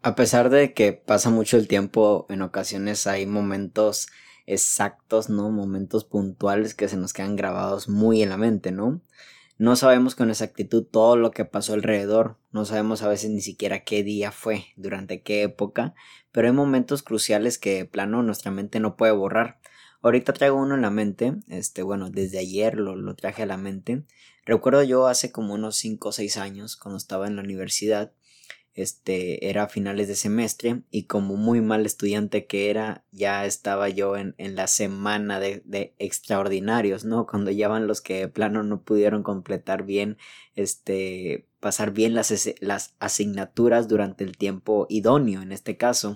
A pesar de que pasa mucho el tiempo, en ocasiones hay momentos exactos, ¿no? Momentos puntuales que se nos quedan grabados muy en la mente, ¿no? No sabemos con exactitud todo lo que pasó alrededor, no sabemos a veces ni siquiera qué día fue, durante qué época, pero hay momentos cruciales que plano nuestra mente no puede borrar. Ahorita traigo uno en la mente, este, bueno, desde ayer lo, lo traje a la mente. Recuerdo yo hace como unos 5 o 6 años, cuando estaba en la universidad, este era a finales de semestre y como muy mal estudiante que era ya estaba yo en, en la semana de, de, extraordinarios no cuando ya van los que de plano no pudieron completar bien este pasar bien las, las asignaturas durante el tiempo idóneo en este caso.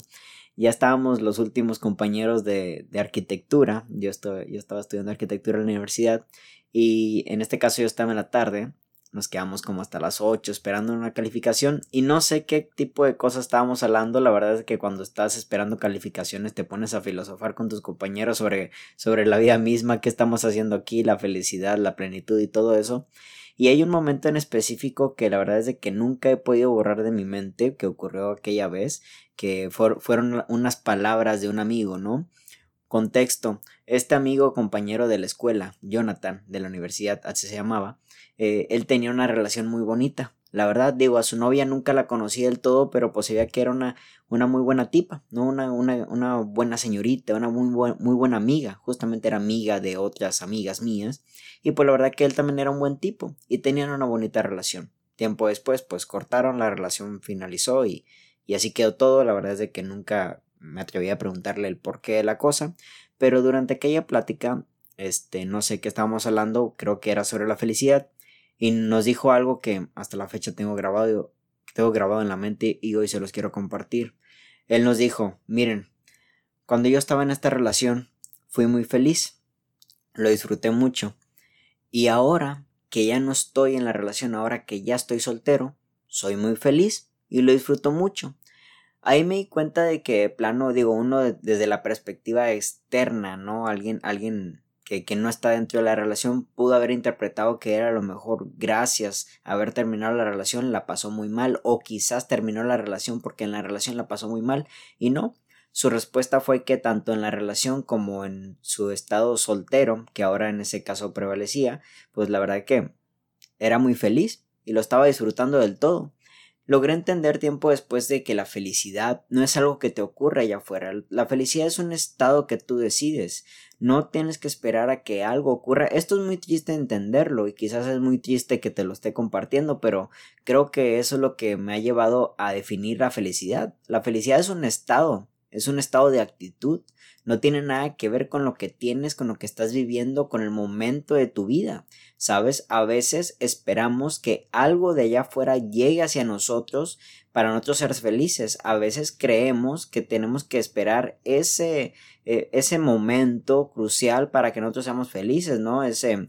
Ya estábamos los últimos compañeros de, de arquitectura yo, estoy, yo estaba estudiando arquitectura en la universidad y en este caso yo estaba en la tarde nos quedamos como hasta las 8 esperando una calificación y no sé qué tipo de cosas estábamos hablando, la verdad es que cuando estás esperando calificaciones te pones a filosofar con tus compañeros sobre, sobre la vida misma, qué estamos haciendo aquí, la felicidad, la plenitud y todo eso. Y hay un momento en específico que la verdad es de que nunca he podido borrar de mi mente que ocurrió aquella vez, que fueron unas palabras de un amigo, ¿no? Contexto, este amigo compañero de la escuela, Jonathan, de la universidad, así se llamaba, eh, él tenía una relación muy bonita. La verdad, digo, a su novia nunca la conocí del todo, pero pues se veía que era una, una muy buena tipa, ¿no? Una, una, una buena señorita, una muy, muy buena amiga. Justamente era amiga de otras amigas mías. Y pues la verdad que él también era un buen tipo y tenían una bonita relación. Tiempo después, pues cortaron, la relación finalizó y, y así quedó todo. La verdad es de que nunca me atreví a preguntarle el porqué de la cosa. Pero durante aquella plática, este, no sé qué estábamos hablando, creo que era sobre la felicidad y nos dijo algo que hasta la fecha tengo grabado, tengo grabado en la mente y hoy se los quiero compartir. Él nos dijo, miren, cuando yo estaba en esta relación fui muy feliz, lo disfruté mucho y ahora que ya no estoy en la relación, ahora que ya estoy soltero, soy muy feliz y lo disfruto mucho. Ahí me di cuenta de que, plano, digo, uno desde la perspectiva externa, ¿no? Alguien, alguien que, no está dentro de la relación pudo haber interpretado que era a lo mejor gracias a haber terminado la relación la pasó muy mal o quizás terminó la relación porque en la relación la pasó muy mal y no. Su respuesta fue que tanto en la relación como en su estado soltero, que ahora en ese caso prevalecía, pues la verdad que era muy feliz y lo estaba disfrutando del todo. Logré entender tiempo después de que la felicidad no es algo que te ocurra allá afuera. La felicidad es un estado que tú decides. No tienes que esperar a que algo ocurra. Esto es muy triste entenderlo y quizás es muy triste que te lo esté compartiendo, pero creo que eso es lo que me ha llevado a definir la felicidad. La felicidad es un estado, es un estado de actitud. No tiene nada que ver con lo que tienes, con lo que estás viviendo, con el momento de tu vida. Sabes, a veces esperamos que algo de allá afuera llegue hacia nosotros para nosotros ser felices. A veces creemos que tenemos que esperar ese, eh, ese momento crucial para que nosotros seamos felices, ¿no? Ese,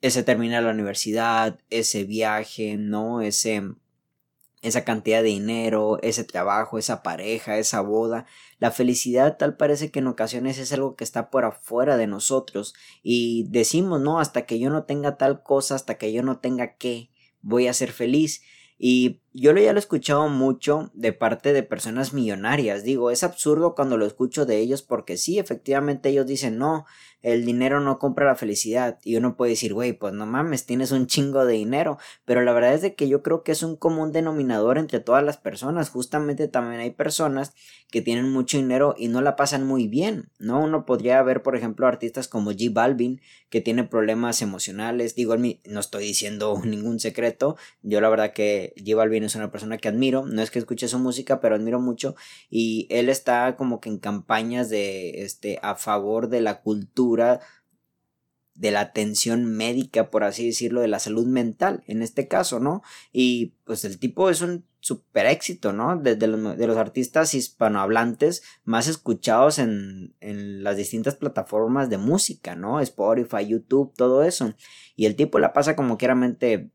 ese terminar la universidad, ese viaje, ¿no? Ese esa cantidad de dinero, ese trabajo, esa pareja, esa boda. La felicidad tal parece que en ocasiones es algo que está por afuera de nosotros y decimos, no, hasta que yo no tenga tal cosa, hasta que yo no tenga qué, voy a ser feliz. Y yo lo ya lo he escuchado mucho de parte de personas millonarias. Digo, es absurdo cuando lo escucho de ellos porque sí, efectivamente ellos dicen, no, el dinero no compra la felicidad. Y uno puede decir, güey, pues no mames, tienes un chingo de dinero. Pero la verdad es de que yo creo que es un común denominador entre todas las personas. Justamente también hay personas que tienen mucho dinero y no la pasan muy bien, ¿no? Uno podría ver, por ejemplo, artistas como G Balvin, que tiene problemas emocionales. Digo, no estoy diciendo ningún secreto. Yo la verdad que G Balvin es una persona que admiro. No es que escuche su música, pero admiro mucho. Y él está como que en campañas de, este, a favor de la cultura de la atención médica, por así decirlo, de la salud mental, en este caso, ¿no? Y pues el tipo es un super éxito, ¿no? De, de, los, artistas hispanohablantes más escuchados en, en, las distintas plataformas de música, ¿no? Spotify, YouTube, todo eso. Y el tipo la pasa como mente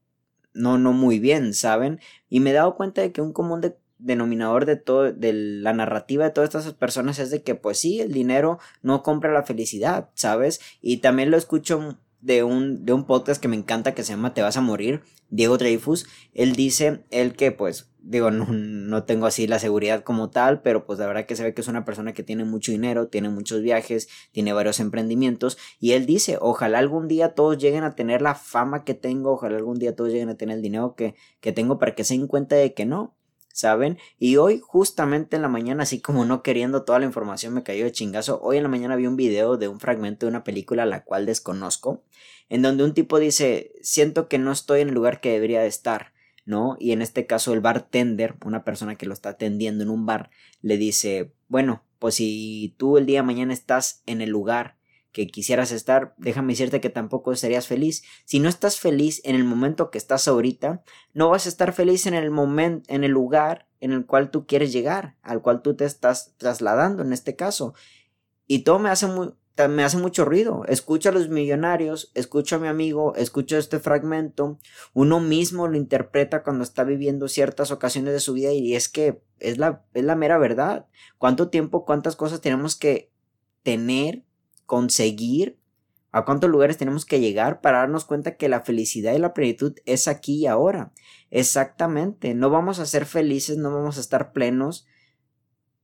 no, no muy bien, ¿saben? Y me he dado cuenta de que un común de, denominador de todo, de la narrativa de todas estas personas es de que pues sí, el dinero no compra la felicidad, ¿sabes? Y también lo escucho de un, de un podcast que me encanta que se llama Te vas a morir, Diego Dreyfus, él dice, él que pues, digo, no, no, tengo así la seguridad como tal, pero pues la verdad que se ve que es una persona que tiene mucho dinero, tiene muchos viajes, tiene varios emprendimientos, y él dice, ojalá algún día todos lleguen a tener la fama que tengo, ojalá algún día todos lleguen a tener el dinero que, que tengo para que se den cuenta de que no, ¿saben? Y hoy, justamente en la mañana, así como no queriendo toda la información, me cayó de chingazo. Hoy en la mañana vi un video de un fragmento de una película la cual desconozco, en donde un tipo dice, siento que no estoy en el lugar que debería de estar, ¿no? Y en este caso el bartender, una persona que lo está atendiendo en un bar, le dice, bueno, pues si tú el día de mañana estás en el lugar que quisieras estar, déjame decirte que tampoco serías feliz. Si no estás feliz en el momento que estás ahorita, no vas a estar feliz en el momento, en el lugar en el cual tú quieres llegar, al cual tú te estás trasladando en este caso. Y todo me hace me hace mucho ruido. Escucho a los millonarios, escucho a mi amigo, escucho este fragmento. Uno mismo lo interpreta cuando está viviendo ciertas ocasiones de su vida y es que es la, es la mera verdad. ¿Cuánto tiempo, cuántas cosas tenemos que tener conseguir, a cuántos lugares tenemos que llegar para darnos cuenta que la felicidad y la plenitud es aquí y ahora. Exactamente, no vamos a ser felices, no vamos a estar plenos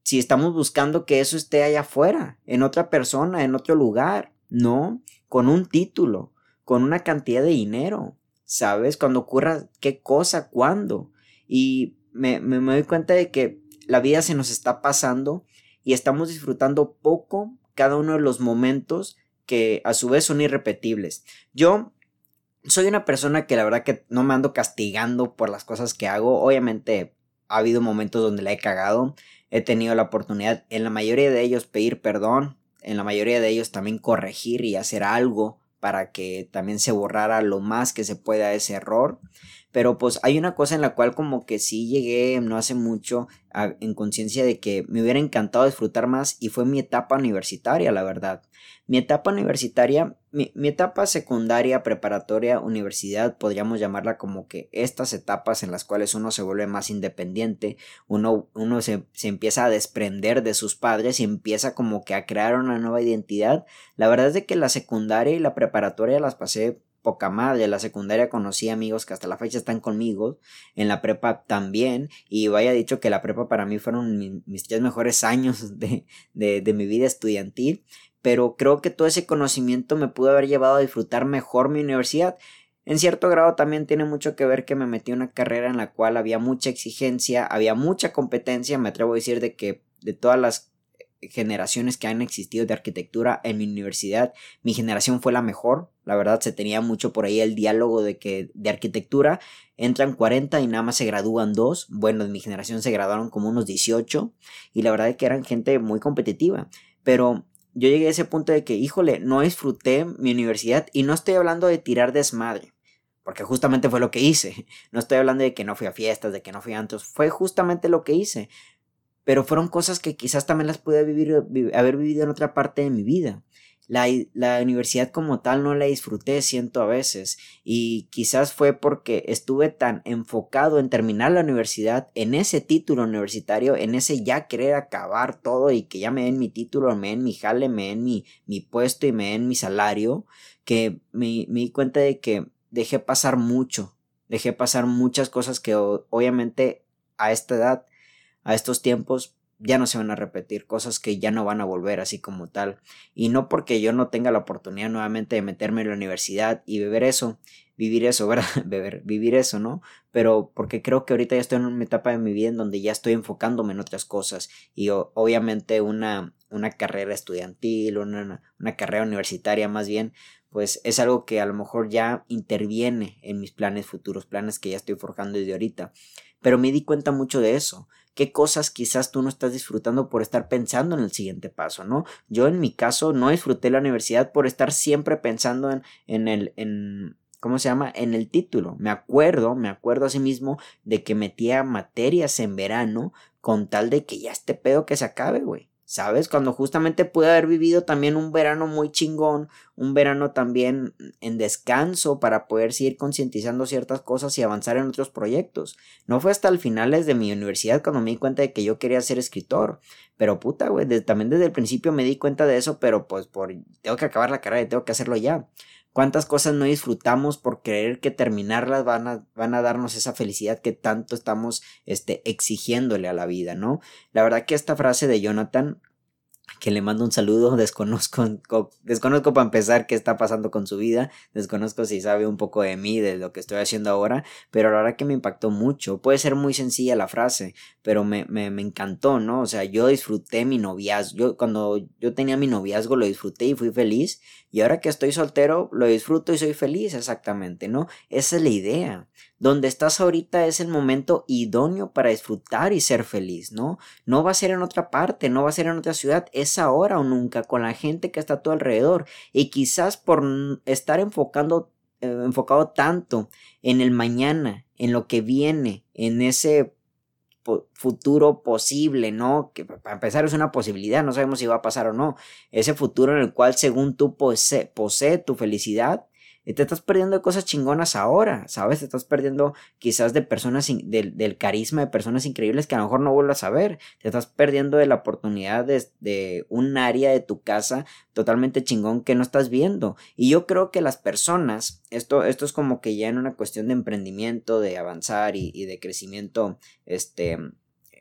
si estamos buscando que eso esté allá afuera, en otra persona, en otro lugar, no, con un título, con una cantidad de dinero, ¿sabes? Cuando ocurra qué cosa, cuándo. Y me, me, me doy cuenta de que la vida se nos está pasando y estamos disfrutando poco cada uno de los momentos que a su vez son irrepetibles. Yo soy una persona que la verdad que no me ando castigando por las cosas que hago. Obviamente ha habido momentos donde la he cagado. He tenido la oportunidad en la mayoría de ellos pedir perdón. En la mayoría de ellos también corregir y hacer algo para que también se borrara lo más que se pueda ese error. Pero pues hay una cosa en la cual como que sí llegué no hace mucho en conciencia de que me hubiera encantado disfrutar más y fue mi etapa universitaria, la verdad. Mi etapa universitaria, mi, etapa secundaria, preparatoria, universidad, podríamos llamarla como que estas etapas en las cuales uno se vuelve más independiente, uno, uno se, se empieza a desprender de sus padres y empieza como que a crear una nueva identidad. La verdad es de que la secundaria y la preparatoria las pasé poca madre. La secundaria conocí amigos que hasta la fecha están conmigo. En la prepa también. Y vaya dicho que la prepa para mí fueron mis tres mejores años de, de, de mi vida estudiantil. Pero creo que todo ese conocimiento me pudo haber llevado a disfrutar mejor mi universidad. En cierto grado también tiene mucho que ver que me metí en una carrera en la cual había mucha exigencia, había mucha competencia, me atrevo a decir de que de todas las generaciones que han existido de arquitectura en mi universidad, mi generación fue la mejor. La verdad se tenía mucho por ahí el diálogo de que de arquitectura entran 40 y nada más se gradúan dos. Bueno, en mi generación se graduaron como unos 18 y la verdad es que eran gente muy competitiva. Pero yo llegué a ese punto de que, híjole, no disfruté mi universidad y no estoy hablando de tirar desmadre. Porque justamente fue lo que hice. No estoy hablando de que no fui a fiestas, de que no fui a antros. Fue justamente lo que hice pero fueron cosas que quizás también las pude vivir, haber vivido en otra parte de mi vida. La, la, universidad como tal no la disfruté, siento a veces, y quizás fue porque estuve tan enfocado en terminar la universidad, en ese título universitario, en ese ya querer acabar todo y que ya me den mi título, me den mi jale, me den mi, mi puesto y me den mi salario, que me, me di cuenta de que dejé pasar mucho, dejé pasar muchas cosas que obviamente a esta edad a estos tiempos ya no se van a repetir, cosas que ya no van a volver así como tal. Y no porque yo no tenga la oportunidad nuevamente de meterme en la universidad y beber eso, vivir eso, ¿verdad? Beber, vivir eso, ¿no? Pero porque creo que ahorita ya estoy en una etapa de mi vida en donde ya estoy enfocándome en otras cosas y obviamente una, una carrera estudiantil, una, una carrera universitaria más bien, pues es algo que a lo mejor ya interviene en mis planes futuros, planes que ya estoy forjando desde ahorita. Pero me di cuenta mucho de eso, qué cosas quizás tú no estás disfrutando por estar pensando en el siguiente paso, ¿no? Yo en mi caso no disfruté la universidad por estar siempre pensando en, en el, en, ¿cómo se llama? En el título. Me acuerdo, me acuerdo asimismo de que metía materias en verano con tal de que ya este pedo que se acabe, güey. ¿Sabes? Cuando justamente pude haber vivido también un verano muy chingón, un verano también en descanso para poder seguir concientizando ciertas cosas y avanzar en otros proyectos. No fue hasta el finales de mi universidad cuando me di cuenta de que yo quería ser escritor. Pero puta, güey, también desde el principio me di cuenta de eso, pero pues por tengo que acabar la carrera y tengo que hacerlo ya. ¿Cuántas cosas no disfrutamos por creer que terminarlas van a, van a darnos esa felicidad que tanto estamos este, exigiéndole a la vida, ¿no? La verdad que esta frase de Jonathan que le mando un saludo, desconozco, desconozco para empezar qué está pasando con su vida, desconozco si sabe un poco de mí, de lo que estoy haciendo ahora, pero la verdad que me impactó mucho, puede ser muy sencilla la frase, pero me, me, me encantó, ¿no? O sea, yo disfruté mi noviazgo, yo cuando yo tenía mi noviazgo lo disfruté y fui feliz, y ahora que estoy soltero lo disfruto y soy feliz exactamente, ¿no? Esa es la idea. Donde estás ahorita es el momento idóneo para disfrutar y ser feliz, ¿no? No va a ser en otra parte, no va a ser en otra ciudad, es ahora o nunca con la gente que está a tu alrededor. Y quizás por estar enfocando, eh, enfocado tanto en el mañana, en lo que viene, en ese futuro posible, ¿no? Que para empezar es una posibilidad, no sabemos si va a pasar o no. Ese futuro en el cual según tú posee, posee tu felicidad, y te estás perdiendo de cosas chingonas ahora, ¿sabes? Te estás perdiendo quizás de personas, del, carisma de personas increíbles que a lo mejor no vuelvas a ver. Te estás perdiendo de la oportunidad de, un área de tu casa totalmente chingón que no estás viendo. Y yo creo que las personas, esto, esto es como que ya en una cuestión de emprendimiento, de avanzar y de crecimiento, este,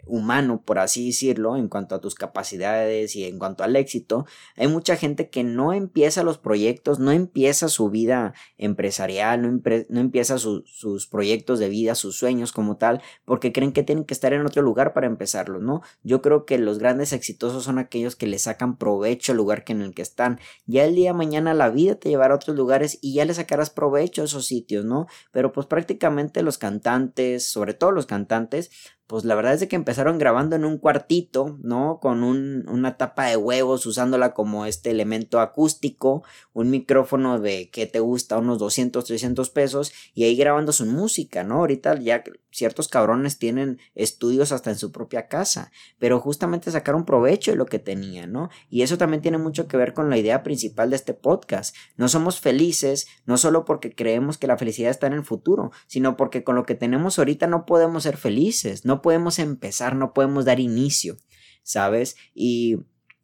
humano, por así decirlo, en cuanto a tus capacidades y en cuanto al éxito, hay mucha gente que no empieza los proyectos, no empieza su vida empresarial, no, empieza sus proyectos de vida, sus sueños como tal, porque creen que tienen que estar en otro lugar para empezarlos, ¿no? Yo creo que los grandes exitosos son aquellos que le sacan provecho al lugar en el que están. Ya el día de mañana la vida te llevará a otros lugares y ya le sacarás provecho a esos sitios, ¿no? Pero pues prácticamente los cantantes, sobre todo los cantantes, pues la verdad es que empezaron grabando en un cuartito, ¿no? Con un, una tapa de huevos, usándola como este elemento acústico, un micrófono de que te gusta, unos 200, 300 pesos, y ahí grabando su música, ¿no? Ahorita ya ciertos cabrones tienen estudios hasta en su propia casa, pero justamente sacaron provecho de lo que tenían, ¿no? Y eso también tiene mucho que ver con la idea principal de este podcast. No somos felices, no solo porque creemos que la felicidad está en el futuro, sino porque con lo que tenemos ahorita no podemos ser felices, no podemos empezar, no podemos dar inicio, ¿sabes? Y,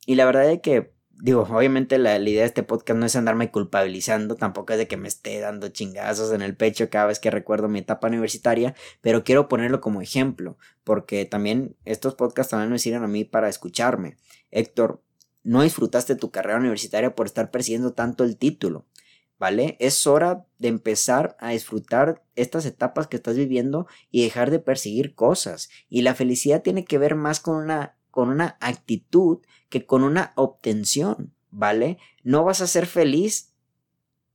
y la verdad es que, digo, obviamente la, idea de este podcast no es andarme culpabilizando, tampoco es de que me esté dando chingazos en el pecho cada vez que recuerdo mi etapa universitaria, pero quiero ponerlo como ejemplo, porque también estos podcasts también me sirven a mí para escucharme. Héctor, no disfrutaste tu carrera universitaria por estar persiguiendo tanto el título. ¿Vale? Es hora de empezar a disfrutar estas etapas que estás viviendo y dejar de perseguir cosas. Y la felicidad tiene que ver más con una, con una actitud que con una obtención, ¿vale? No vas a ser feliz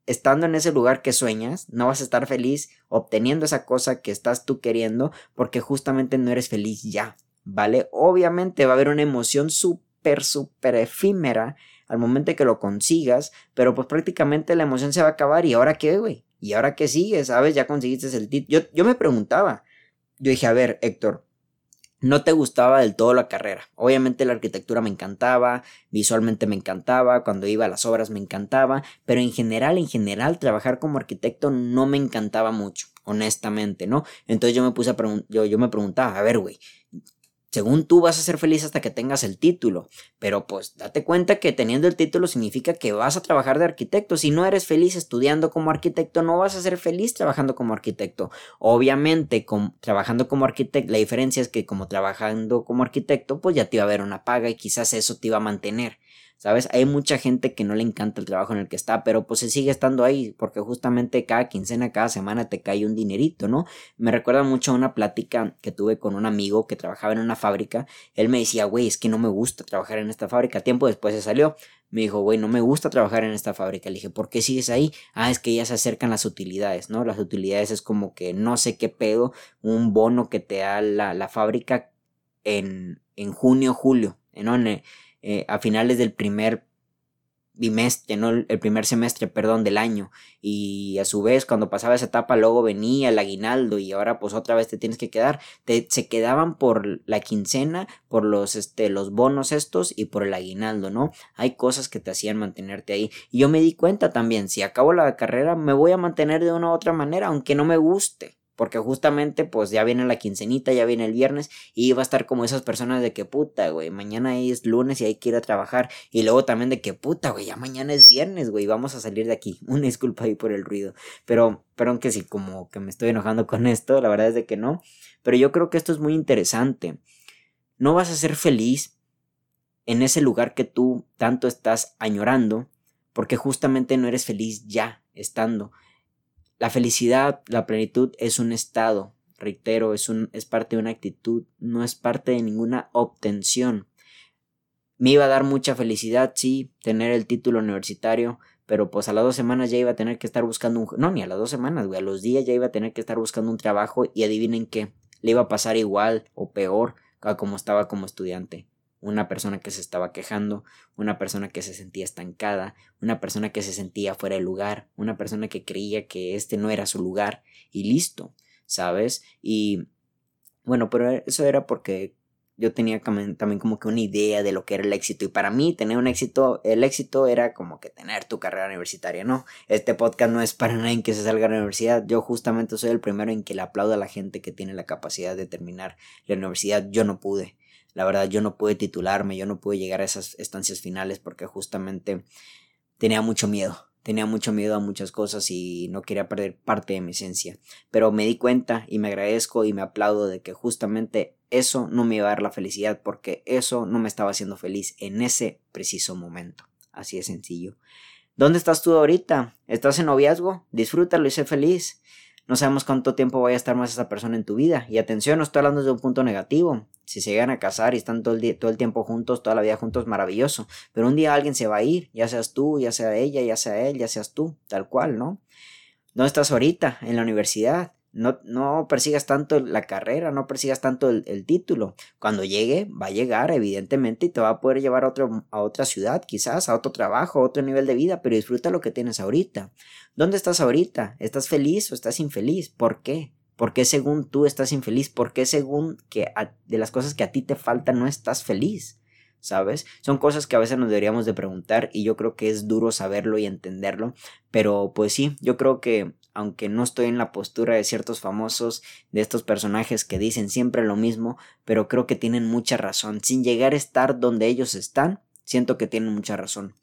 estando en ese lugar que sueñas, no vas a estar feliz obteniendo esa cosa que estás tú queriendo porque justamente no eres feliz ya, ¿vale? Obviamente va a haber una emoción súper, súper efímera al momento que lo consigas, pero pues prácticamente la emoción se va a acabar y ahora qué, güey, y ahora qué sigue, ¿sabes? Ya conseguiste el título. Yo, yo me preguntaba, yo dije, a ver, Héctor, no te gustaba del todo la carrera. Obviamente la arquitectura me encantaba, visualmente me encantaba, cuando iba a las obras me encantaba, pero en general, en general, trabajar como arquitecto no me encantaba mucho, honestamente, ¿no? Entonces yo me puse a yo, yo me preguntaba, a ver, güey, según tú vas a ser feliz hasta que tengas el título, pero pues date cuenta que teniendo el título significa que vas a trabajar de arquitecto. Si no eres feliz estudiando como arquitecto, no vas a ser feliz trabajando como arquitecto. Obviamente, trabajando como arquitecto, la diferencia es que como trabajando como arquitecto, pues ya te iba a haber una paga y quizás eso te iba a mantener. ¿Sabes? Hay mucha gente que no le encanta el trabajo en el que está, pero pues se sigue estando ahí porque justamente cada quincena, cada semana te cae un dinerito, ¿no? Me recuerda mucho a una plática que tuve con un amigo que trabajaba en una fábrica. Él me decía, güey, es que no me gusta trabajar en esta fábrica. Tiempo después se salió. Me dijo, güey, no me gusta trabajar en esta fábrica. Le dije, ¿por qué sigues ahí? Ah, es que ya se acercan las utilidades, ¿no? Las utilidades es como que no sé qué pedo, un bono que te da la, la fábrica en, en junio, julio, ¿no? En, eh, a finales del primer bimestre, no el primer semestre, perdón, del año. Y a su vez, cuando pasaba esa etapa, luego venía el aguinaldo y ahora pues otra vez te tienes que quedar. Te, se quedaban por la quincena, por los, este, los bonos estos y por el aguinaldo, ¿no? Hay cosas que te hacían mantenerte ahí. Y yo me di cuenta también, si acabo la carrera, me voy a mantener de una u otra manera, aunque no me guste. Porque justamente pues ya viene la quincenita, ya viene el viernes y va a estar como esas personas de que puta, güey, mañana es lunes y hay que ir a trabajar y luego también de que puta, güey, ya mañana es viernes, güey, vamos a salir de aquí. Una disculpa ahí por el ruido, pero, pero aunque sí, como que me estoy enojando con esto, la verdad es de que no, pero yo creo que esto es muy interesante. No vas a ser feliz en ese lugar que tú tanto estás añorando, porque justamente no eres feliz ya estando. La felicidad, la plenitud es un estado, reitero, es, un, es parte de una actitud, no es parte de ninguna obtención. Me iba a dar mucha felicidad, sí, tener el título universitario, pero pues a las dos semanas ya iba a tener que estar buscando un... No, ni a las dos semanas, güey, a los días ya iba a tener que estar buscando un trabajo y adivinen qué, le iba a pasar igual o peor a como estaba como estudiante una persona que se estaba quejando, una persona que se sentía estancada, una persona que se sentía fuera de lugar, una persona que creía que este no era su lugar y listo, ¿sabes? Y bueno, pero eso era porque yo tenía también como que una idea de lo que era el éxito y para mí tener un éxito, el éxito era como que tener tu carrera universitaria, ¿no? Este podcast no es para nadie que se salga de la universidad, yo justamente soy el primero en que le aplaudo a la gente que tiene la capacidad de terminar la universidad, yo no pude. La verdad, yo no pude titularme, yo no pude llegar a esas estancias finales porque justamente tenía mucho miedo. Tenía mucho miedo a muchas cosas y no quería perder parte de mi esencia. Pero me di cuenta y me agradezco y me aplaudo de que justamente eso no me iba a dar la felicidad porque eso no me estaba haciendo feliz en ese preciso momento. Así de sencillo. ¿Dónde estás tú ahorita? ¿Estás en noviazgo? Disfrútalo y sé feliz. No sabemos cuánto tiempo vaya a estar más esa persona en tu vida. Y atención, no estoy hablando desde un punto negativo. Si se llegan a casar y están todo el, día, todo el tiempo juntos, toda la vida juntos, maravilloso. Pero un día alguien se va a ir, ya seas tú, ya sea ella, ya sea él, ya seas tú, tal cual, ¿no? ¿Dónde estás ahorita? En la universidad. No, no persigas tanto la carrera, no persigas tanto el, título. Cuando llegue, va a llegar, evidentemente, y te va a poder llevar a, otro, a otra ciudad, quizás, a otro trabajo, a otro nivel de vida, pero disfruta lo que tienes ahorita. ¿Dónde estás ahorita? ¿Estás feliz o estás infeliz? ¿Por qué? ¿Por qué según tú estás infeliz? ¿Por qué según que de las cosas que a ti te faltan no estás feliz? ¿sabes? Son cosas que a veces nos deberíamos de preguntar y yo creo que es duro saberlo y entenderlo, pero pues sí, yo creo que aunque no estoy en la postura de ciertos famosos, de estos personajes que dicen siempre lo mismo, pero creo que tienen mucha razón. Sin llegar a estar donde ellos están, siento que tienen mucha razón.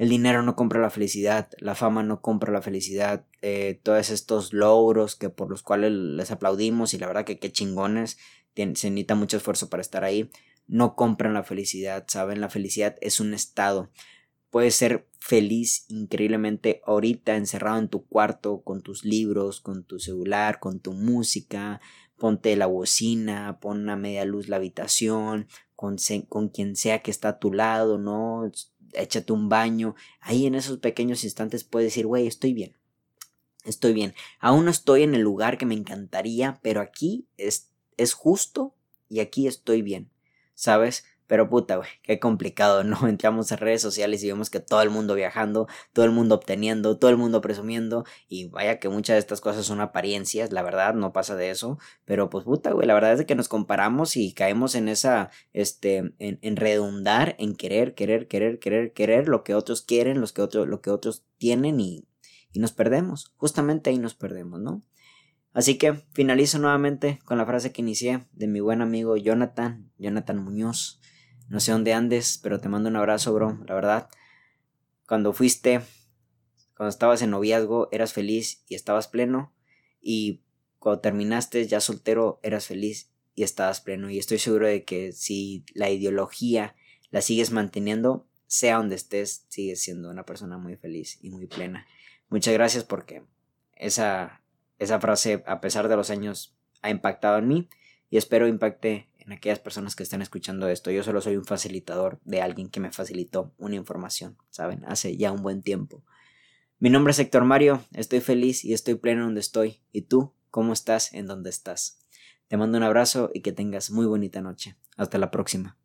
El dinero no compra la felicidad, la fama no compra la felicidad, eh, todos estos logros que por los cuales les aplaudimos y la verdad que qué chingones, se necesita mucho esfuerzo para estar ahí, no compran la felicidad, ¿saben? La felicidad es un estado. Puedes ser feliz increíblemente ahorita encerrado en tu cuarto con tus libros, con tu celular, con tu música, ponte la bocina, pon a media luz la habitación, con, con quien sea que está a tu lado, ¿no? Échate un baño. Ahí en esos pequeños instantes puedes decir, güey, estoy bien. Estoy bien. Aún no estoy en el lugar que me encantaría, pero aquí es, es justo y aquí estoy bien. ¿sabes? Pero puta, güey, qué complicado, ¿no? Entramos a redes sociales y vemos que todo el mundo viajando, todo el mundo obteniendo, todo el mundo presumiendo, y vaya que muchas de estas cosas son apariencias, la verdad, no pasa de eso, pero pues puta, güey, la verdad es que nos comparamos y caemos en esa, este, en, en redundar, en querer, querer, querer, querer, querer lo que otros quieren, los que lo que otros tienen y, y nos perdemos, justamente ahí nos perdemos, ¿no? Así que finalizo nuevamente con la frase que inicié de mi buen amigo Jonathan, Jonathan Muñoz. No sé dónde andes, pero te mando un abrazo, bro. La verdad, cuando fuiste, cuando estabas en noviazgo, eras feliz y estabas pleno. Y cuando terminaste ya soltero, eras feliz y estabas pleno. Y estoy seguro de que si la ideología la sigues manteniendo, sea donde estés, sigues siendo una persona muy feliz y muy plena. Muchas gracias porque esa esa frase, a pesar de los años, ha impactado en mí y espero impacte aquellas personas que están escuchando esto. Yo solo soy un facilitador de alguien que me facilitó una información, ¿saben? Hace ya un buen tiempo. Mi nombre es Héctor Mario, estoy feliz y estoy pleno donde estoy. ¿Y tú? ¿Cómo estás en donde estás? Te mando un abrazo y que tengas muy bonita noche. Hasta la próxima.